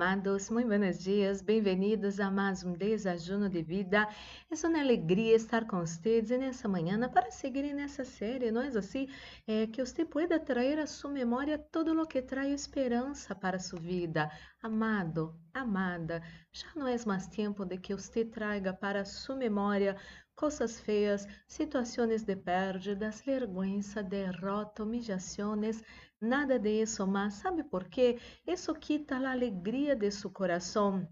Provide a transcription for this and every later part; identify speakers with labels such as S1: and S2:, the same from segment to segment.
S1: Amados, muito buenos dias, bem-vindos a mais um desajuno de vida. É uma alegria estar com vocês nessa manhã para seguir nessa série, não é assim? É, que você pueda trazer a sua memória todo o que traz esperança para sua vida. Amado, amada, já não é mais tempo de que você traga para sua memória coisas feias, situações de pérdidas, vergüenza, derrota, humillações, nada de isso, mas sabe por quê? Isso quita a alegria de seu coração.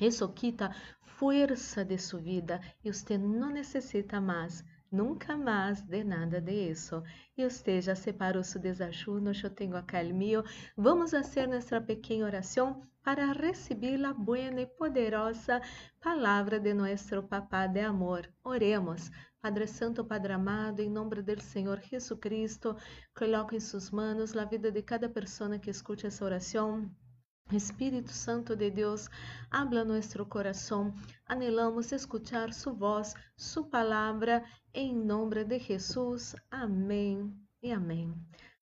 S1: Isso quita força de sua vida e você não necessita mais nunca mais de nada de. E você já separou seu desajuno, eu tenho acá meu. Vamos fazer nossa pequena oração para receber a boa e poderosa palavra de nosso Papá de amor. Oremos. Padre Santo, Padre amado, em nome do Senhor Jesus Cristo, coloque em suas mãos a vida de cada pessoa que escute essa oração. Espírito Santo de Deus, habla nosso coração. Anelamos escuchar Sua voz, Sua palavra, em nome de Jesus. Amém e amém.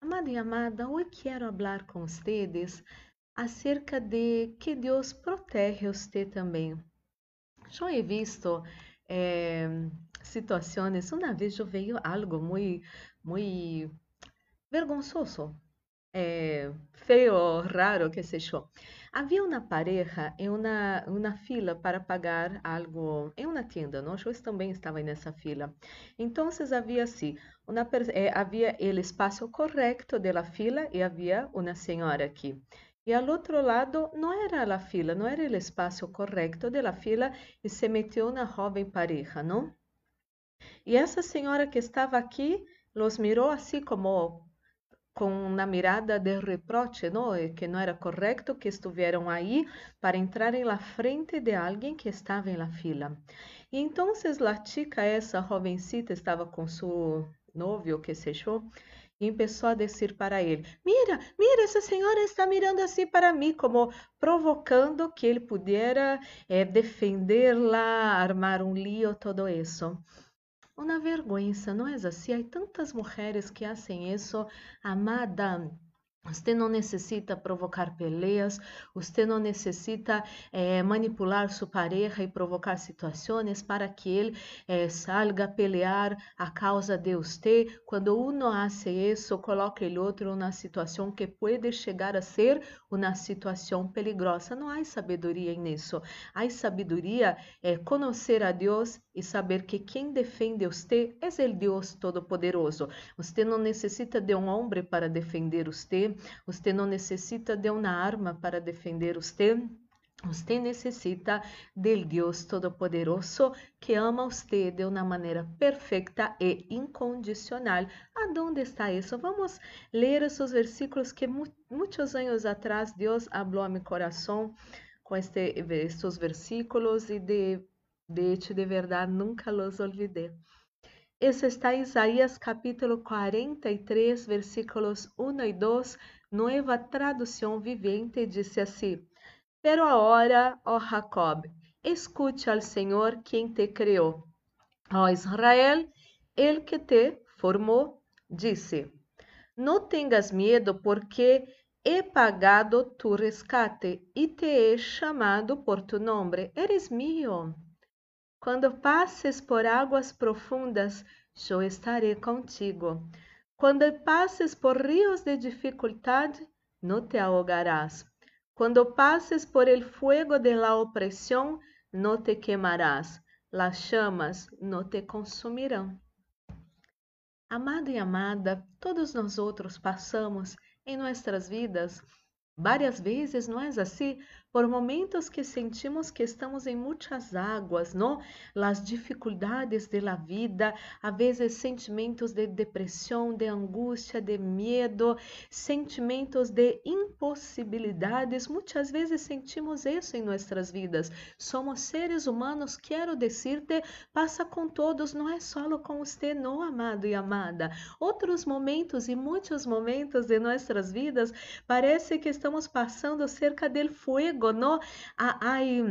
S1: Amado e amada, hoje quero falar com vocês acerca de que Deus protege você também. Já he visto eh, situações, uma vez eu veio algo muito, muito vergonzoso é, feio, raro, que seja. Havia uma pareja em uma, uma fila para pagar algo em uma tienda, não? Eu também estava nessa fila. Então, havia assim, uma, eh, havia o espaço correto da fila e havia uma senhora aqui. E ao outro lado não era a fila, não era o espaço correto da fila e se meteu uma jovem pareja, não? E essa senhora que estava aqui los mirou assim como com uma mirada de reproche, não? que não era correto que estiveram aí para entrar na frente de alguém que estava na fila. E então a chica, essa jovencita, estava com seu novio, que achou, e começou a dizer para ele: Mira, mira, essa senhora está mirando assim para mim, como provocando que ele pudesse eh, defendê-la, armar um lío, todo isso. Uma vergonha, não é assim? Há tantas mulheres que fazem isso, amada. Você não necessita provocar peleas, você não necessita eh, manipular sua pareja e provocar situações para que ele eh, salga a pelear a causa de você. Quando um faz isso, coloca o outro na situação que pode chegar a ser uma situação peligrosa. Não há sabedoria nisso. Há sabedoria é conhecer a Deus e saber que quem defende você é o Deus Todo-Poderoso. Você não necessita de um homem para defender você. Você não necessita de uma arma para defender você. Você necessita do Deus Todo-Poderoso que ama você de uma maneira perfeita e incondicional. Aonde está isso? Vamos ler esses versículos que muitos anos atrás Deus falou a meu coração com este, estes versículos e de, de hecho, de verdade, nunca los olvidei. Isso está em Isaías capítulo 43, versículos 1 e 2, nova tradução vivente, disse assim: Pero agora, ó Jacob, escute al Senhor quem te criou. Ó Israel, el que te formou, disse: Não tengas medo, porque he pagado tu rescate e te he chamado por tu nome. Eres mío. Quando passes por águas profundas, eu estarei contigo. Quando passes por rios de dificuldade, não te ahogarás. Quando passes por el fuego de la opresión, no te quemarás. Las chamas no te consumirão. Amado e amada, todos nós outros passamos em nossas vidas várias vezes, não é assim? Por momentos que sentimos que estamos em muitas águas, não? As dificuldades da vida, a vezes sentimentos de depressão, de angústia, de medo, sentimentos de impossibilidades. Muitas vezes sentimos isso em nossas vidas. Somos seres humanos, quero dizer-te, passa com todos, não é só com você, não, amado e amada. Outros momentos e muitos momentos de nossas vidas, parece que estamos passando cerca del fuego no? Hay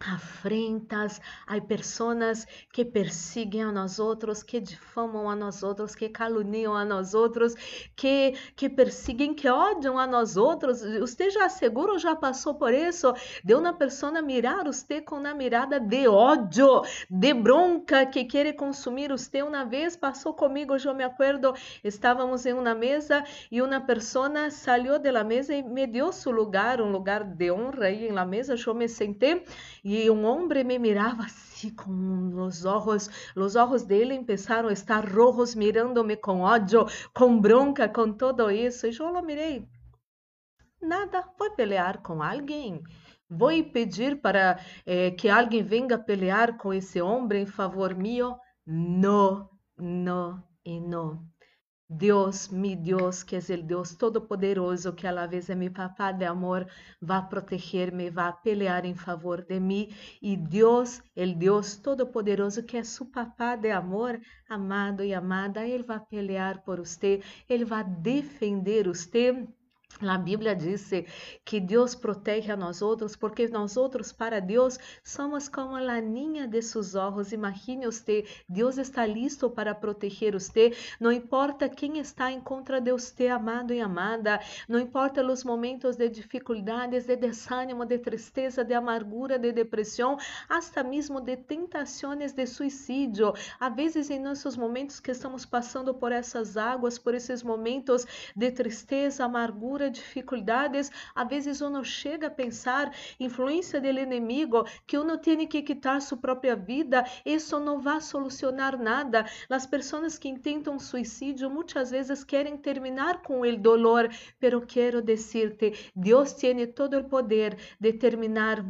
S1: afrentas, há pessoas que perseguem a nós outros, que difamam a nós outros, que caluniam a nós outros, que, que perseguem, que odiam a nós outros. Você já seguro já passou por isso? De uma pessoa mirar você com uma mirada de ódio, de bronca, que quer consumir você. Uma vez passou comigo, eu me acuerdo, estávamos em uma mesa e uma pessoa saiu da mesa e me deu seu lugar, um lugar de honra aí na mesa. Eu me sentei e um homem me mirava assim com os olhos, os olhos dele começaram a estar rojos, mirando-me com ódio, com bronca, com tudo isso. E eu lo mirei. Nada, vou pelear com alguém. Vou pedir para eh, que alguém venha pelear com esse homem em favor mío? Não, não e não. Deus, mi Deus, que é o Deus Todo-Poderoso, que a la vez é mi papá de amor, vai proteger-me, vai pelear em favor de mim. E Deus, o Deus Todo-Poderoso, que é su papá de amor, amado e amada, Ele vai pelear por você, Ele vai defender você a Bíblia diz que Deus protege a nós outros, porque nós outros para Deus somos como a laninha de seus olhos. Imagine você, Deus está listo para proteger você. Não importa quem está em contra de você, amado e amada. Não importa os momentos de dificuldades, de desânimo, de tristeza, de amargura, de depressão, hasta mesmo de tentações de suicídio. Há vezes em nossos momentos que estamos passando por essas águas, por esses momentos de tristeza, amargura, dificuldades, a vezes uno chega a pensar influência do inimigo, que uno tem que quitar sua própria vida, isso não vai solucionar nada. As pessoas que tentam suicídio muitas vezes querem terminar com o dolor, pero quero dizer-te, Deus tem todo o poder de terminar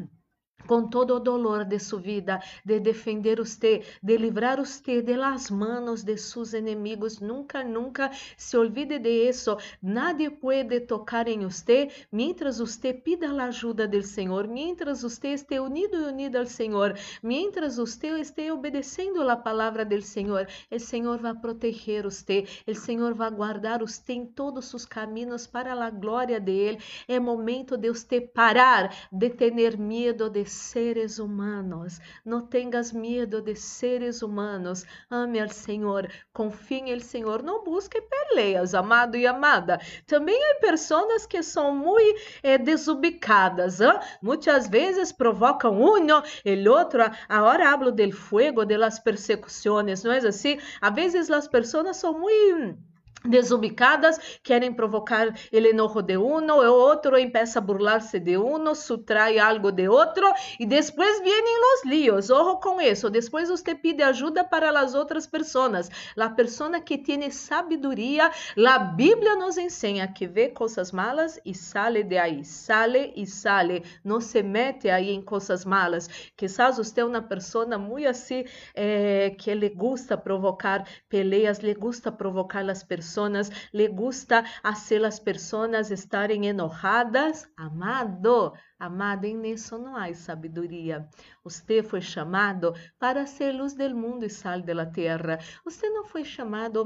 S1: com todo o dolor de sua vida, de defender você, de livrar você de las manos de seus inimigos. Nunca, nunca se olvide de isso. Nadie pode tocar em você mientras você pida a ajuda do Senhor, mientras você esteja unido e unida ao Senhor, mientras você esteja obedecendo a palavra do Senhor. O Senhor vai proteger você, o Senhor vai guardar você em todos os caminhos para a glória dele. É momento de você parar de ter medo de seres humanos. Não tenhas medo de seres humanos. Ame ao Senhor, confie no Senhor. Não busque peleias, amado e amada. Também há pessoas que são muito eh, desubicadas. Hein? Muitas vezes provocam um, e outro. Agora hablo del fuego, de las persecuções, não é assim? Às vezes as pessoas são muito desubicadas querem provocar o enojo de uno, o outro empieza a burlar-se de uno, sutrai algo de outro e depois vienen os líos. Ojo com isso. Depois você pide ajuda para as outras pessoas. A pessoa que tem sabedoria, a Bíblia nos ensina que vê coisas malas e sale de aí, sale e sale. Não se mete aí em coisas malas. Quizás você é uma pessoa muito assim eh, que le gusta provocar peleas, le gusta provocar as pessoas personas, le gusta hacer las personas estarem enojadas. Amado, amado, em isso não há sabedoria. Você foi chamado para ser luz del mundo e sal da terra. Você não foi chamado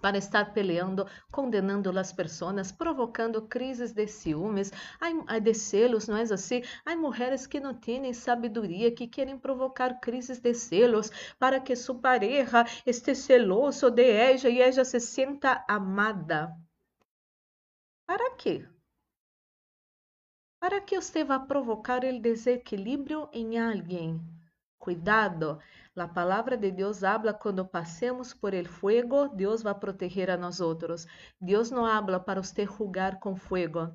S1: para estar peleando, condenando as pessoas, provocando crises de ciúmes, de celos, não é assim? Há mulheres que não têm sabedoria, que querem provocar crises de celos para que sua pareja esteja celoso de ella e ella se sinta amada. Para quê? Para que você vá provocar o desequilíbrio em alguém? Cuidado, a palavra de Deus habla quando passemos por el fuego, Deus vai proteger a nós outros. Deus não habla para você julgar com fuego.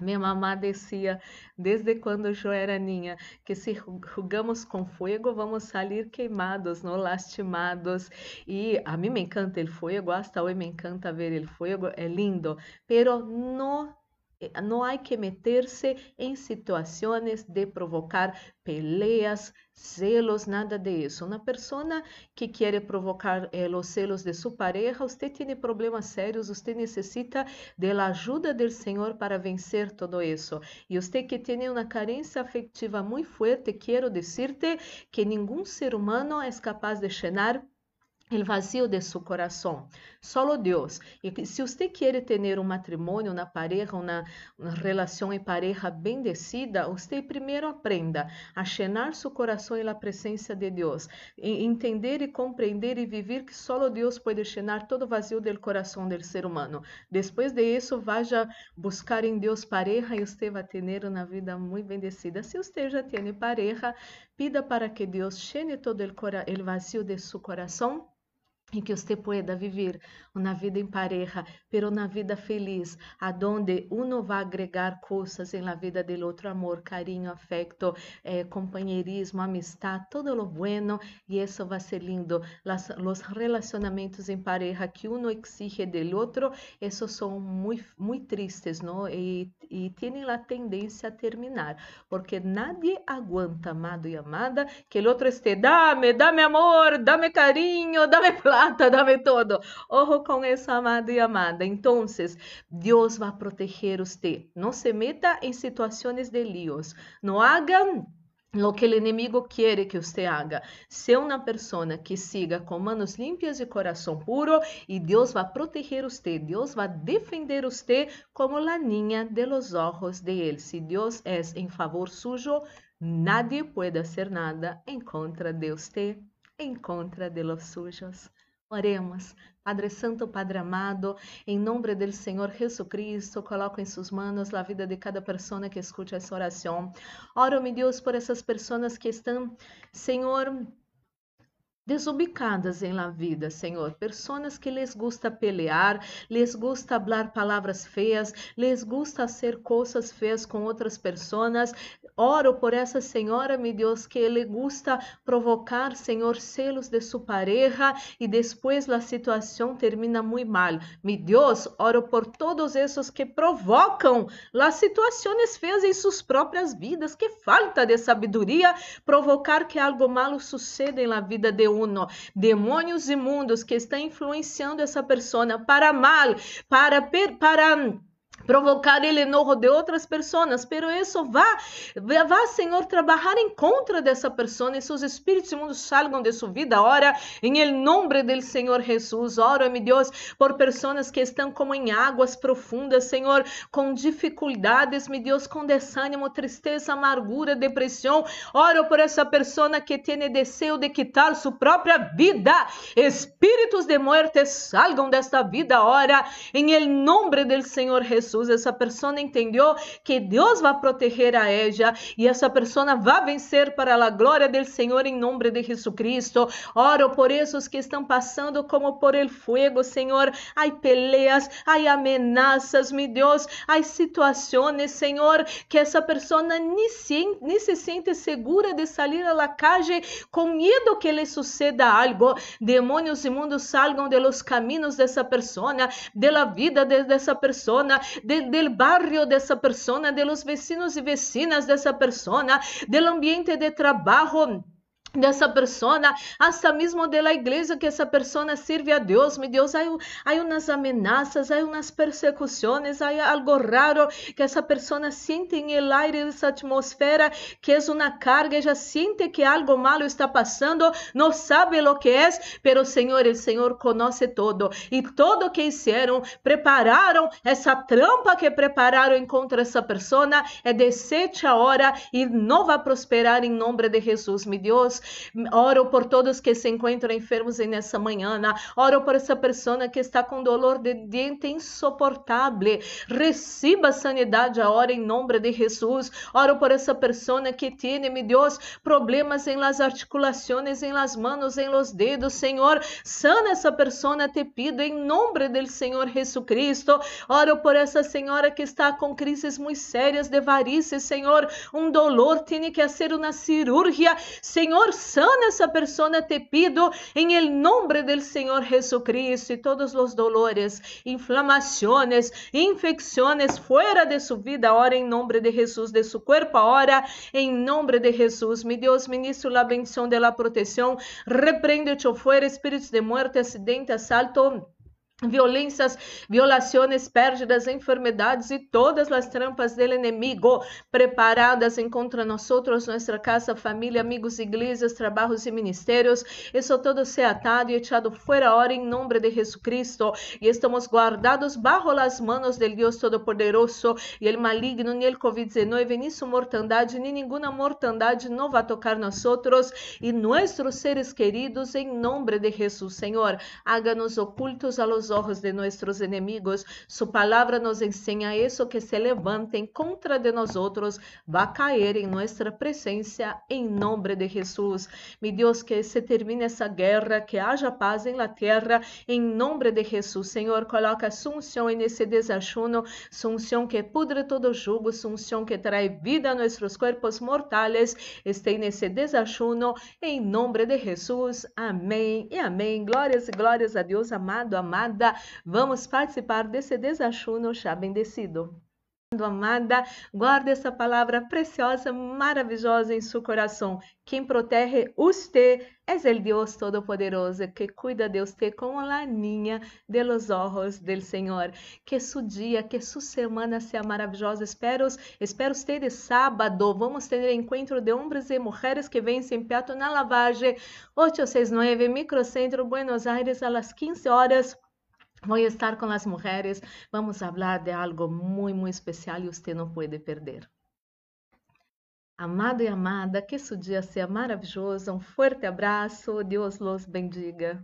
S1: Minha mamá dizia, desde quando eu era ninha, que se jugamos com fogo, vamos sair queimados, não lastimados. E a mim me encanta o fogo, hasta hoje me encanta ver o fogo, é lindo, pero não não há que meter-se em situações de provocar peleas, celos, nada de isso. Uma pessoa que quer provocar eh, os celos de sua pareja, você tem problemas sérios, você necessita da ajuda do Senhor para vencer todo isso. E você que tem uma carência afetiva muito forte, quero dizer-te que nenhum ser humano é capaz de llenar el vazio de su coração. Solo Deus. E se você quer ter um matrimônio, uma pareja, uma, relação em pareja bendecida, você primeiro aprenda a llenar seu coração na presença de Deus, e entender e compreender e viver que solo Deus pode llenar todo o vazio do coração do ser humano. Depois de isso, vá buscar em Deus pareja e você vai ter uma vida muito bendecida. Se você já tem pareja, pida para que Deus llene todo o vazio de seu coração em que você pueda viver uma vida em pareja, pero uma vida feliz, aonde uno vai agregar coisas em la vida del outro, amor, carinho, afecto, eh, companheirismo, amistad, todo lo bueno, e isso vai ser lindo. Las, los relacionamentos em pareja que uno exige del outro, esses são muito, muito tristes, não? E, e têm a tendência a terminar, porque nadie aguanta, amado e amada, que o outro esteja, dame, dame amor, dame carinho, dame plata, plata, dame todo. Ojo con eso, amado y amada. Entonces, Dios va a proteger usted. No se meta en situaciones de líos. No hagan lo que el enemigo quiere que usted haga. Sea una persona que siga con manos limpias y corazón puro y Dios va a proteger usted. Dios va a defender usted como la niña de los ojos de él. Si Dios es en favor suyo, nadie puede hacer nada en contra de usted, en contra de los suyos. Oremos. Padre Santo, Padre amado, em nome do Senhor Jesucristo, coloco em suas mãos a vida de cada pessoa que escute essa oração. Oro, meu Deus, por essas pessoas que estão, Senhor, desubicadas em la vida, Senhor. Pessoas que les gusta pelear, les gusta hablar palavras feias, les gusta hacer coisas feias com outras pessoas. Oro por essa senhora, meu Deus, que le gusta provocar, Senhor, celos de sua pareja e depois a situação termina muito mal. Meu Deus, oro por todos esses que provocam as situações feias em suas próprias vidas. Que falta de sabedoria provocar que algo malo suceda la vida de uno, demônios imundos que estão influenciando essa pessoa para mal, para para provocar el enojo de outras pessoas, pero isso vá, vá, Senhor, trabalhar em contra dessa pessoa e seus espíritos imundos salgam de sua vida. Ora, em el nome do Senhor Jesus, ora, meu Deus, por pessoas que estão como em águas profundas, Senhor, com dificuldades, meu Deus, com desânimo, tristeza, amargura, depressão. Oro por essa pessoa que tem desejo de quitar sua própria vida. Espíritos de morte salgam desta vida, ora, em el nome do Senhor Jesus. Jesus, essa pessoa entendeu que Deus vai proteger a ela e essa pessoa vai vencer para a glória do Senhor em nome de Jesucristo. Oro por esses que estão passando como por el fuego, Senhor. Há peleas, há amenazas, meu Deus, há situações, Senhor, que essa pessoa nem se, nem se sente segura de sair à la calle com medo que lhe suceda algo. Demônios imundos salgam de los caminhos dessa pessoa, de la vida de, dessa pessoa, de, del barrio dessa persona, de los vecinos y vecinas dessa persona, del ambiente de trabajo dessa persona, hasta mesmo de la igreja que essa persona sirve a Deus, meu Deus, há, há umas ameaças, há umas persecuções, há algo raro que essa persona sente em el aire dessa atmosfera que é uma carga, já sente que algo malo está passando, não sabe o que é, pero Senhor, o Senhor conhece todo. E todo que fizeram, prepararam essa trampa que prepararam contra essa persona, é desete a hora e não vai prosperar em nome de Jesus, meu Deus. Oro por todos que se encontram enfermos nessa manhã. Oro por essa pessoa que está com dolor de dente insuportável. Receba sanidade agora em nome de Jesus. Oro por essa pessoa que tem, meu Deus, problemas em las articulações, em las manos, em los dedos. Senhor, sana essa pessoa, te pido em nome do Senhor Jesucristo. Oro por essa senhora que está com crises muito sérias de varices, Senhor. Um dolor tem que ser uma cirurgia. Senhor, sana essa persona, te pido, em el nombre del Senhor Jesucristo, e todos os dolores, inflamações, infecções, fuera de sua vida, ora em nome de Jesus, de seu corpo, ora em nome de Jesus. Mi Deus, ministro la bendición de la protección, reprende-te fuera espíritos de muerte, acidente, assalto, violências, violações, pérdidas, enfermedades e todas as trampas do inimigo preparadas contra nós nossa casa, família, amigos, igrejas, trabalhos e ministérios. Isso todo se atado e echado fora hora em nome de Jesus Cristo. E estamos guardados bajo as manos del Deus Todo-Poderoso e ele maligno, nem el Covid-19, nem sua mortandade, nem nenhuma mortandade não vai tocar nós e nossos seres queridos em nome de Jesus, Senhor. Haga-nos ocultos a los los ojos de nuestros enemigos. Su palabra nos enseña eso que se levanta en contra de nosotros va a caer en nuestra presencia en nombre de Jesús. Mi Dios, que se termine essa guerra, que haja paz en la tierra em nome de Jesus. Senhor, coloca sunção nesse desajuno, sunção que pudre todo jugo, sunção que trae vida a nossos corpos mortais, este nesse desajuno em nome de Jesus. Amém e amém. Glórias e glórias a Deus, amado, amado amada, vamos participar desse desajuno já bendecido. Amada, guarde essa palavra preciosa, maravilhosa em seu coração. Quem protege você é o Deus Todo-Poderoso que cuida de você como a niña de los ojos del Senhor. Que seu dia, que sua semana seja maravilhosa. Espero, espero de sábado. Vamos ter encontro de homens e mulheres que vencem peato na lavagem 869 Microcentro Buenos Aires las 15 horas. Voy a estar con las mujeres, vamos a hablar de algo muy, muy especial y usted no puede perder. Amado e amada, que esse dia seja maravilhoso. Um forte abraço. Deus los bendiga.